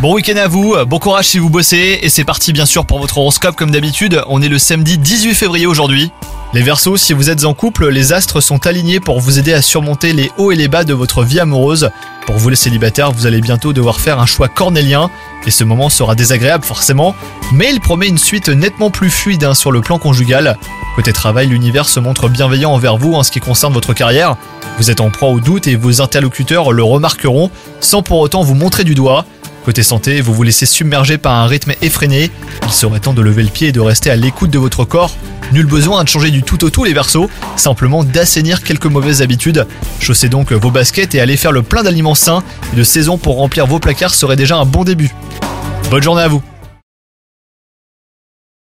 Bon week-end à vous, bon courage si vous bossez, et c'est parti bien sûr pour votre horoscope comme d'habitude, on est le samedi 18 février aujourd'hui. Les Verseaux, si vous êtes en couple, les astres sont alignés pour vous aider à surmonter les hauts et les bas de votre vie amoureuse. Pour vous les célibataires, vous allez bientôt devoir faire un choix cornélien, et ce moment sera désagréable forcément, mais il promet une suite nettement plus fluide hein, sur le plan conjugal. Côté travail, l'univers se montre bienveillant envers vous en ce qui concerne votre carrière. Vous êtes en proie au doute et vos interlocuteurs le remarqueront sans pour autant vous montrer du doigt. Côté santé, vous vous laissez submerger par un rythme effréné. Il serait temps de lever le pied et de rester à l'écoute de votre corps. Nul besoin de changer du tout au tout les versos, simplement d'assainir quelques mauvaises habitudes. Chaussez donc vos baskets et allez faire le plein d'aliments sains et de saison pour remplir vos placards serait déjà un bon début. Bonne journée à vous